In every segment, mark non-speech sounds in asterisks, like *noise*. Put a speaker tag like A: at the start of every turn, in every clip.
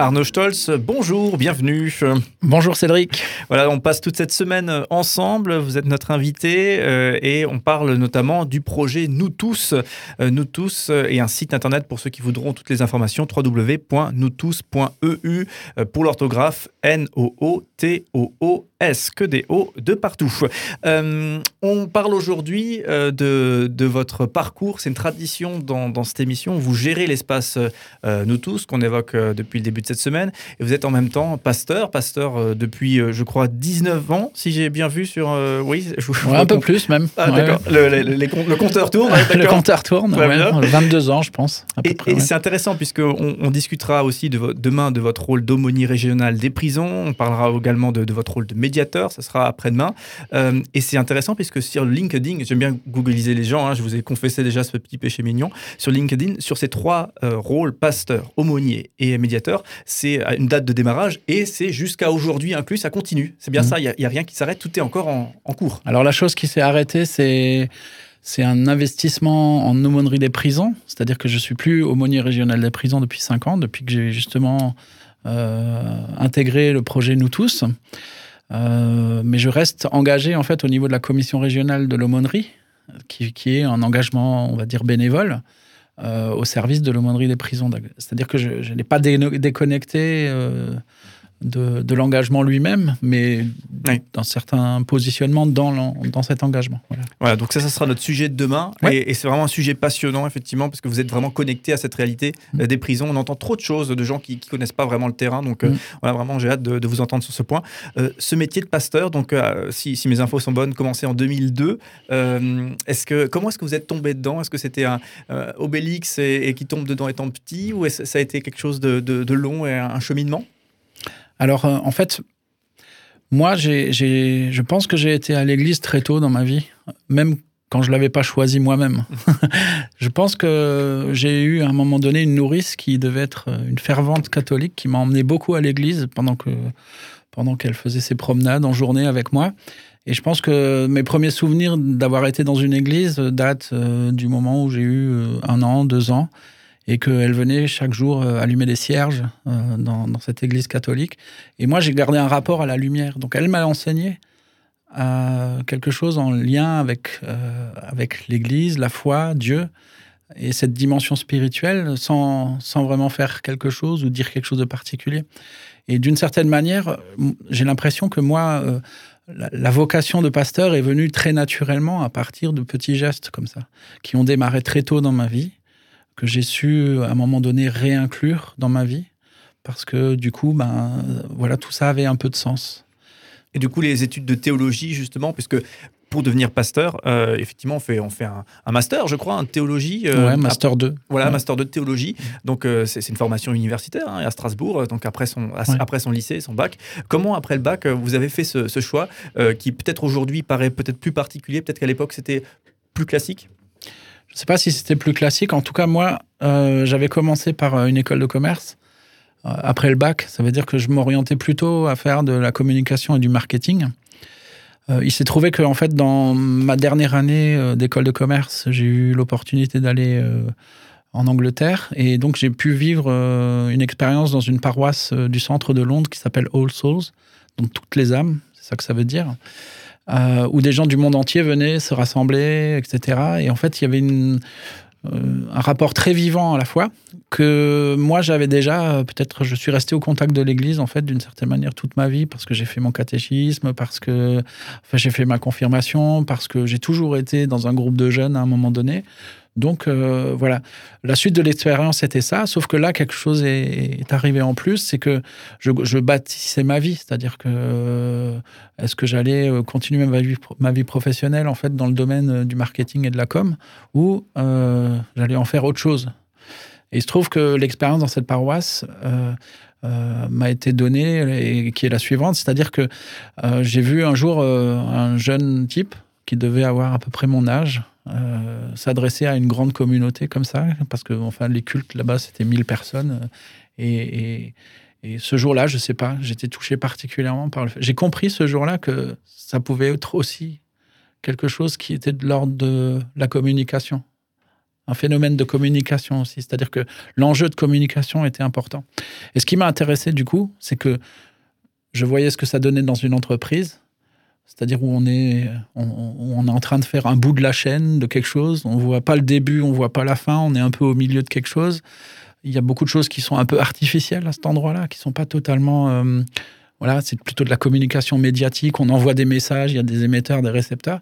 A: Arnaud Stolz, bonjour, bienvenue.
B: Bonjour Cédric.
A: Voilà, on passe toute cette semaine ensemble. Vous êtes notre invité euh, et on parle notamment du projet Nous tous. Euh, nous tous euh, et un site internet pour ceux qui voudront toutes les informations www.noustous.eu pour l'orthographe N-O-O-T-O-O S, que des O de partout. on parle aujourd'hui de, de, votre parcours. C'est une tradition dans, dans, cette émission. Vous gérez l'espace Nous tous qu'on évoque depuis le début de cette semaine. Et vous êtes en même temps pasteur, pasteur euh, depuis, euh, je crois, 19 ans, si j'ai bien vu sur. Euh, oui,
B: je, un peu plus même.
A: Ah, d'accord. Le, le, compteur tourne. *laughs*
B: le compteur tourne, 22 ans, je pense.
A: et, c'est intéressant, puisqu'on on discutera aussi de demain de votre rôle d'aumônier régional des prisons. On parlera également de, votre rôle de médiateur. Ça sera après-demain. et c'est intéressant, puisque sur LinkedIn, j'aime bien googliser les gens, hein, je vous ai confessé déjà ce petit péché mignon. Sur LinkedIn, sur ces trois rôles, pasteur, aumônier et médiateur, c'est une date de démarrage et c'est jusqu'à aujourd'hui inclus, ça continue. C'est bien mmh. ça, il n'y a, rien qui s'arrête, tout est encore en, cours.
B: Alors la chose qui s'est arrêtée, c'est c'est un investissement en aumônerie des prisons, c'est-à-dire que je suis plus aumônier régional des prisons depuis 5 ans, depuis que j'ai justement euh, intégré le projet Nous tous. Euh, mais je reste engagé en fait au niveau de la commission régionale de l'aumônerie, qui, qui, est un engagement, on va dire, bénévole. Euh, au service de l'aumônerie des prisons. C'est-à-dire que je, n'ai pas déconnecté euh, de, l'engagement lui-même, mais dans certains positionnements dans, dans cet engagement.
A: Voilà. donc ça, ça sera notre sujet de demain. Et, c'est vraiment un sujet passionnant, effectivement, parce que vous êtes vraiment connecté à cette réalité mm. euh, des prisons. On entend trop de choses de gens qui ne connaissent pas vraiment le terrain. Donc mm. voilà, vraiment, j'ai hâte de, vous entendre sur ce point. ce métier de pasteur, donc si, si, mes infos sont bonnes, commencé en 2002. est-ce que, comment est-ce que vous êtes tombé dedans? Est-ce que c'était un Obélix et, qui tombe dedans étant petit Ou ça a été quelque chose de, de long et un cheminement?
B: Alors, euh, en fait, moi, je pense que j'ai été à l'église très tôt dans ma vie, même quand je l'avais pas choisi moi-même. *laughs* je pense que j'ai eu à un moment donné une nourrice qui devait être une fervente catholique, qui m'a emmené beaucoup à l'église pendant que pendant qu'elle faisait ses promenades en journée avec moi. Et je pense que mes premiers souvenirs d'avoir été dans une église datent euh, du moment où j'ai eu euh, un an, deux ans et qu'elle venait chaque jour euh, allumer des cierges euh, dans, cette église catholique. Et moi, j'ai gardé un rapport à la lumière. Donc, elle m'a enseigné euh, quelque chose en lien avec, l'église, la foi, Dieu et cette dimension spirituelle sans vraiment faire quelque chose ou dire quelque chose de particulier. Et d'une certaine manière, j'ai l'impression que moi, la, vocation de pasteur est venue très naturellement à partir de petits gestes comme ça, qui ont démarré très tôt dans ma vie que j'ai su à un moment donné réinclure dans ma vie parce que du coup, ben voilà, tout ça avait un peu de sens.
A: Et du coup, les études de théologie, justement, puisque pour devenir pasteur, euh, effectivement, on fait, on fait un, master, je crois, en théologie.
B: Euh, ouais, master 2.
A: Voilà, master 2 de théologie. Donc, euh, c'est une formation universitaire hein, à Strasbourg, donc après son, après son lycée, son bac. Comment, après le bac, vous avez fait ce, ce choix qui, peut-être aujourd'hui, paraît peut-être plus particulier, peut-être qu'à l'époque, c'était plus classique?
B: Je ne sais pas si c'était plus classique. En tout cas, moi, euh, j'avais commencé par euh, une école de commerce. Euh, après le bac, ça veut dire que je m'orientais plutôt à faire de la communication et du marketing. il s'est trouvé que, en fait, dans ma dernière année d'école de commerce, j'ai eu l'opportunité d'aller en Angleterre. Et donc, j'ai pu vivre une expérience dans une paroisse du centre de Londres qui s'appelle All Souls, donc toutes les âmes, c'est ça que ça veut dire. Euh, où des gens du monde entier venaient se rassembler, etc. Et en fait, il y avait euh, un rapport très vivant à la fois que moi j'avais déjà euh, peut-être je suis resté au contact de l'église en fait d'une certaine manière toute ma vie parce que j'ai fait mon catéchisme parce que j'ai fait ma confirmation parce que j'ai toujours été dans un groupe de jeunes à un moment donné donc euh, voilà, la suite de l'expérience c'était ça, sauf que là quelque chose est, arrivé en plus, c'est que je, bâtissais ma vie, c'est-à-dire que euh, est-ce que j'allais euh, continuer ma vie, ma vie professionnelle en fait dans le domaine du marketing et de la com, ou j'allais en faire autre chose. Et il se trouve que l'expérience dans cette paroisse m'a été donnée et qui est la suivante, c'est-à-dire que j'ai vu un jour un jeune type qui devait avoir à peu près mon âge, euh, s'adresser à une grande communauté comme ça, parce que enfin, les cultes là-bas, c'était 1000 personnes. Et, ce jour-là, je sais pas, j'étais touché particulièrement par le fait. J'ai compris ce jour-là que ça pouvait être aussi quelque chose qui était de l'ordre de la communication. un phénomène de communication aussi. C'est-à-dire que l'enjeu de communication était important. Et ce qui m'a intéressé du coup, c'est que je voyais ce que ça donnait dans une entreprise, c'est-à-dire où on est, on, est en train de faire un bout de la chaîne de quelque chose. On voit pas le début, on voit pas la fin. On est un peu au milieu de quelque chose. Il y a beaucoup de choses qui sont un peu artificielles à cet endroit-là, qui sont pas totalement. Euh, voilà, c'est plutôt de la communication médiatique. On envoie des messages, il y a des émetteurs, des récepteurs.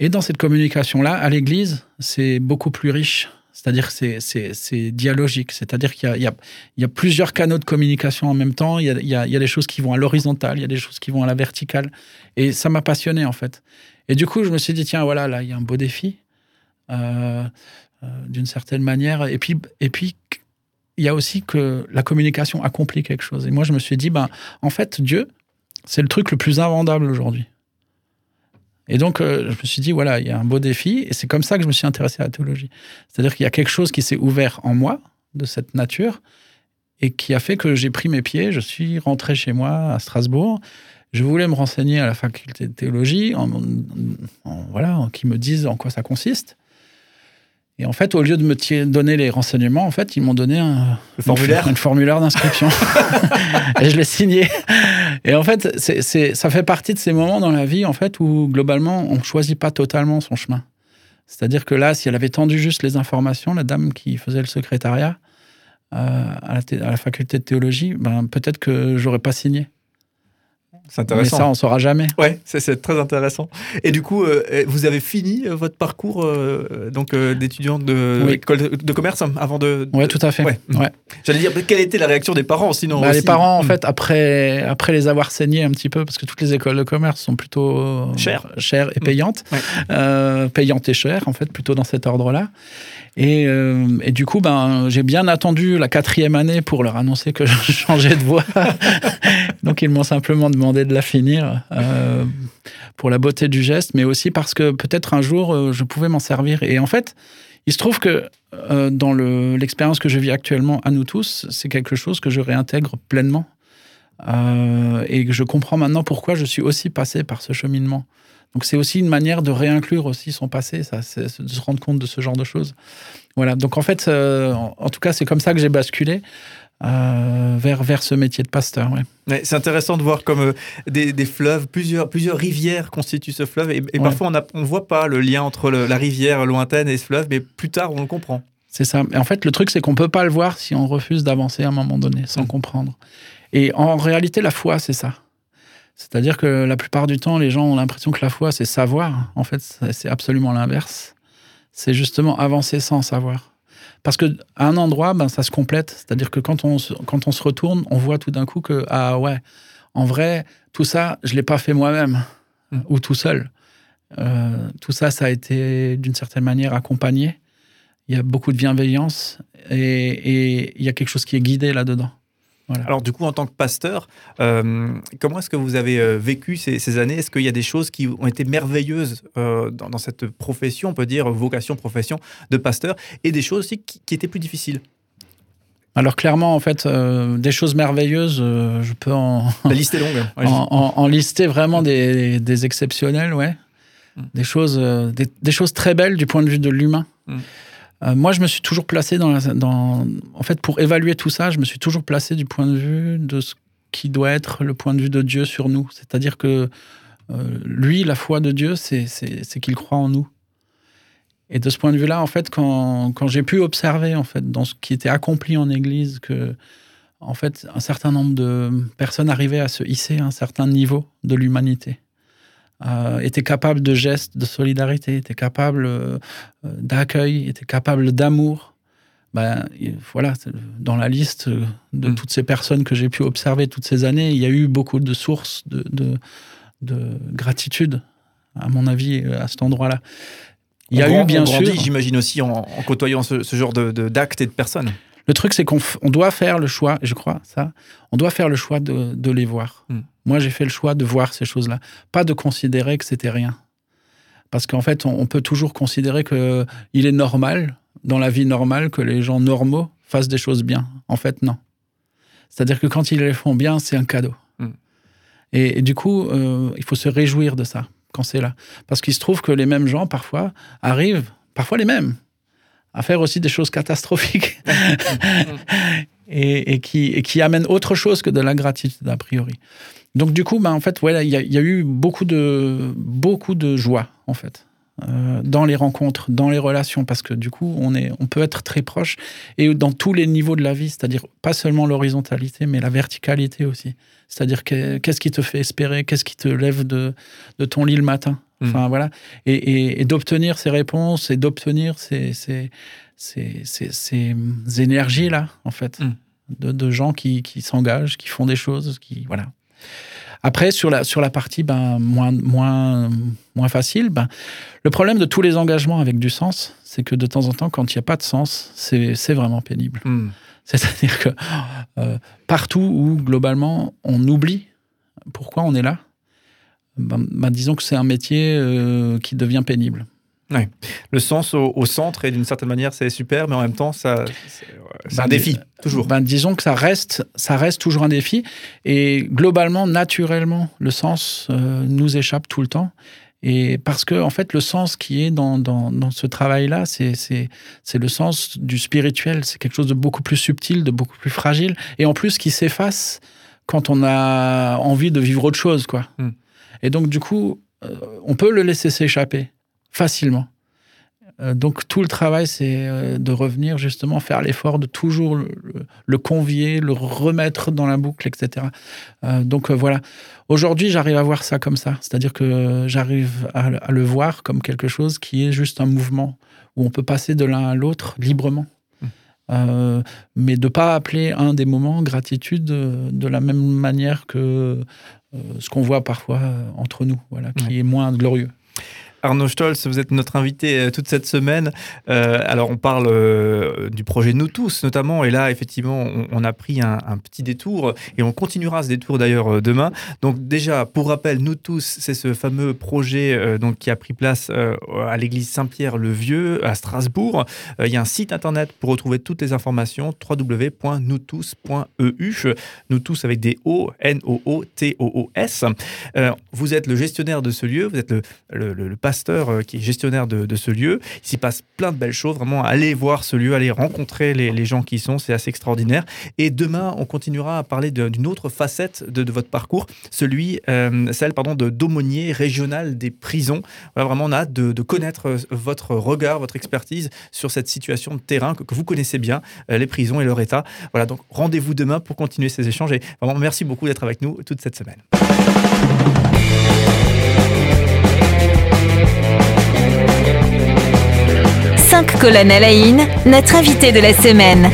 B: Et dans cette communication-là, à l'Église, c'est beaucoup plus riche. C'est-à-dire que c'est dialogique. C'est-à-dire qu'il y, y, a plusieurs canaux de communication en même temps. Il y a, des choses qui vont à l'horizontale, il y a des choses qui vont à la verticale. Et ça m'a passionné, en fait. Et du coup, je me suis dit, tiens, voilà, là, il y a un beau défi, euh, euh, d'une certaine manière. Et puis, et puis, il y a aussi que la communication accomplit quelque chose. Et moi, je me suis dit, ben, en fait, Dieu, c'est le truc le plus invendable aujourd'hui. Et donc, euh, je me suis dit, voilà, il y a un beau défi. Et c'est comme ça que je me suis intéressé à la théologie. C'est-à-dire qu'il y a quelque chose qui s'est ouvert en moi, de cette nature, et qui a fait que j'ai pris mes pieds. Je suis rentré chez moi à Strasbourg. Je voulais me renseigner à la faculté de théologie, en, voilà, qui me disent en quoi ça consiste. Et en fait, au lieu de me donner les renseignements, en fait, ils m'ont donné un
A: formulaire,
B: une formulaire d'inscription. *laughs* et je l'ai signé. Et en fait, ça fait partie de ces moments dans la vie, en fait, où globalement, on ne choisit pas totalement son chemin. C'est-à-dire que là, si elle avait tendu juste les informations, la dame qui faisait le secrétariat euh, à, la à, la faculté de théologie, ben, peut-être que j'aurais pas signé.
A: C'est intéressant.
B: Mais ça, on saura jamais.
A: Ouais, c'est très intéressant. Et du coup, euh, vous avez fini euh, votre parcours euh, donc d'étudiant de de commerce avant de.
B: Oui, tout à fait. Ouais.
A: J'allais dire quelle était la réaction des parents sinon.
B: Bah, les parents, en hmm. fait, après après les avoir saignés un petit peu, parce que toutes les écoles de commerce sont plutôt
A: chères,
B: chères et hmm. payantes, payantes et chères en fait, plutôt dans cet ordre-là. Et, et, du coup, ben, j'ai bien attendu la quatrième année pour leur annoncer que *laughs* je changeais de voie. Donc, ils m'ont simplement demandé de la finir euh, pour la beauté du geste, mais aussi parce que peut-être un jour euh, je pouvais m'en servir. Et en fait, il se trouve que euh, dans l'expérience que je vis actuellement à nous tous, c'est quelque chose que je réintègre pleinement. et que je comprends maintenant pourquoi je suis aussi passé par ce cheminement. Donc c'est aussi une manière de réinclure aussi son passé, de se rendre compte de ce genre de choses. Voilà. Donc en fait, en, tout cas, c'est comme ça que j'ai basculé. Euh, vers, vers ce métier de pasteur.
A: Ouais. c'est intéressant de voir comme euh, des, des, fleuves, plusieurs, plusieurs rivières constituent ce fleuve. Et, parfois, on ne voit pas le lien entre la rivière lointaine et ce fleuve, mais plus tard, on le comprend.
B: C'est ça. Et en fait, le truc, c'est qu'on ne peut pas le voir si on refuse d'avancer à un moment donné, sans mm. comprendre. Et en réalité, la foi, c'est ça. C'est-à-dire que la plupart du temps, les gens ont l'impression que la foi, c'est savoir. En fait, c'est absolument l'inverse. C'est justement avancer sans savoir. Parce qu'à un endroit, ben, ça se complète. C'est-à-dire que quand on, se, quand on se retourne, on voit tout d'un coup que, ah ouais, en vrai, tout ça, je ne l'ai pas fait moi-même mmh. ou tout seul. Euh, tout ça, ça a été d'une certaine manière accompagné. Il y a beaucoup de bienveillance et il y a quelque chose qui est guidé là-dedans.
A: Alors du coup, en tant que pasteur, euh, comment est-ce que vous avez euh, vécu ces, années? Est-ce qu'il y a des choses qui ont été merveilleuses euh, dans, cette profession, on peut dire vocation, profession de pasteur, et des choses aussi qui, étaient plus difficiles?
B: Alors clairement, en fait, des choses merveilleuses, je peux en...
A: La liste est longue. *laughs*
B: en, lister vraiment des, des exceptionnels, ouais. Mm. Des, choses, des, choses très belles du point de vue de l'humain. Mm. Euh, moi, je me suis toujours placé dans, En fait, pour évaluer tout ça, je me suis toujours placé du point de vue de ce qui doit être le point de vue de Dieu sur nous. C'est-à-dire que euh, lui, la foi de Dieu, c'est qu'il croit en nous. Et de ce point de vue-là, en fait, quand, quand j'ai pu observer, en fait, dans ce qui était accompli en Église, que, en fait, un certain nombre de personnes arrivaient à se hisser à un certain niveau de l'humanité. Euh, était capable de gestes de solidarité, était capable euh, d'accueil, était capable d'amour. Ben, voilà, dans la liste de mm. toutes ces personnes que j'ai pu observer toutes ces années, il y a eu beaucoup de sources de, de, gratitude, à mon avis, à cet endroit-là.
A: Il y a eu, bien sûr. J'imagine aussi en, côtoyant ce, ce genre d'actes et de personnes.
B: Le truc, c'est qu'on doit faire le choix, je crois, ça, on doit faire le choix de, les voir. Mm. Moi, j'ai fait le choix de voir ces choses-là, pas de considérer que c'était rien. Parce qu'en fait, on, peut toujours considérer qu'il est normal, dans la vie normale, que les gens normaux fassent des choses bien. En fait, non. C'est-à-dire que quand ils les font bien, c'est un cadeau. Mm. Et, du coup, euh, il faut se réjouir de ça, quand c'est là. Parce qu'il se trouve que les mêmes gens, parfois, arrivent, parfois les mêmes, à faire aussi des choses catastrophiques *laughs* et, qui, et qui amènent autre chose que de la gratitude a priori. Donc du coup, bah, en fait, voilà, il y, y, a eu beaucoup de, beaucoup de joie en fait euh, dans les rencontres, dans les relations, parce que du coup, on, est, on peut être très proche et dans tous les niveaux de la vie, c'est-à-dire pas seulement l'horizontalité, mais la verticalité aussi. C'est-à-dire qu'est-ce qui te fait espérer, qu'est-ce qui te lève de, de ton lit le matin? Mmh. Enfin, voilà. Et, et, d'obtenir ces réponses et d'obtenir ces, ces, ces, ces, énergies-là, en fait, mmh. de, de, gens qui, qui s'engagent, qui font des choses, qui. Voilà. Après, sur la, sur la partie ben, moins, moins, moins facile, ben, le problème de tous les engagements avec du sens, c'est que de temps en temps, quand il n'y a pas de sens, c'est vraiment pénible. Mm. C'est-à-dire que euh, partout où, globalement, on oublie pourquoi on est là, ben, ben disons que c'est un métier euh, qui devient pénible.
A: Ouais. Le sens au, centre, et d'une certaine manière, c'est super, mais en même temps, ça, c'est un défi, toujours.
B: Ben, disons que ça reste, ça reste toujours un défi. Et globalement, naturellement, le sens euh, nous échappe tout le temps. Et parce que, en fait, le sens qui est dans, dans, dans ce travail-là, c'est, c'est, c'est le sens du spirituel. C'est quelque chose de beaucoup plus subtil, de beaucoup plus fragile. Et en plus, qui s'efface quand on a envie de vivre autre chose, quoi. Hmm. Et donc, du coup, euh, on peut le laisser s'échapper facilement. Euh, donc tout le travail, c'est euh, de revenir justement faire l'effort de toujours le, convier, le remettre dans la boucle, etc. Donc voilà. Aujourd'hui, j'arrive à voir ça comme ça, c'est-à-dire que j'arrive à, le voir comme quelque chose qui est juste un mouvement où on peut passer de l'un à l'autre librement. Mmh. mais de pas appeler un des moments gratitude de la même manière que ce qu'on voit parfois entre nous, voilà, qui est moins glorieux.
A: Arnaud Stolz, vous êtes notre invité euh, toute cette semaine. Euh, alors, on parle euh, du projet Nous tous, notamment. Et là, effectivement, on, a pris un, petit détour et on continuera ce détour d'ailleurs demain. Donc, déjà, pour rappel, Nous tous, c'est ce fameux projet donc, qui a pris place à l'église Saint-Pierre-le-Vieux à Strasbourg. il y a un site internet pour retrouver toutes les informations www.noustous.eu. Nous tous avec des O, N-O-O-T-O-O-S. vous êtes le gestionnaire de ce lieu, vous êtes le, le, le pasteur euh, qui est gestionnaire de, ce lieu. Il s'y passe plein de belles choses. Vraiment, allez voir ce lieu, allez rencontrer les, gens qui y sont. C'est assez extraordinaire. Et demain, on continuera à parler d'une autre facette de, votre parcours, celui, euh, celle pardon, de d'aumônier régional des prisons. Voilà, vraiment, on a hâte de, connaître euh, votre regard, votre expertise sur cette situation de terrain que, vous connaissez bien, les prisons et leur état. Voilà, donc rendez-vous demain pour continuer ces échanges. Et vraiment, merci beaucoup d'être avec nous toute cette semaine.
C: Colonne Alain, notre invité de la semaine.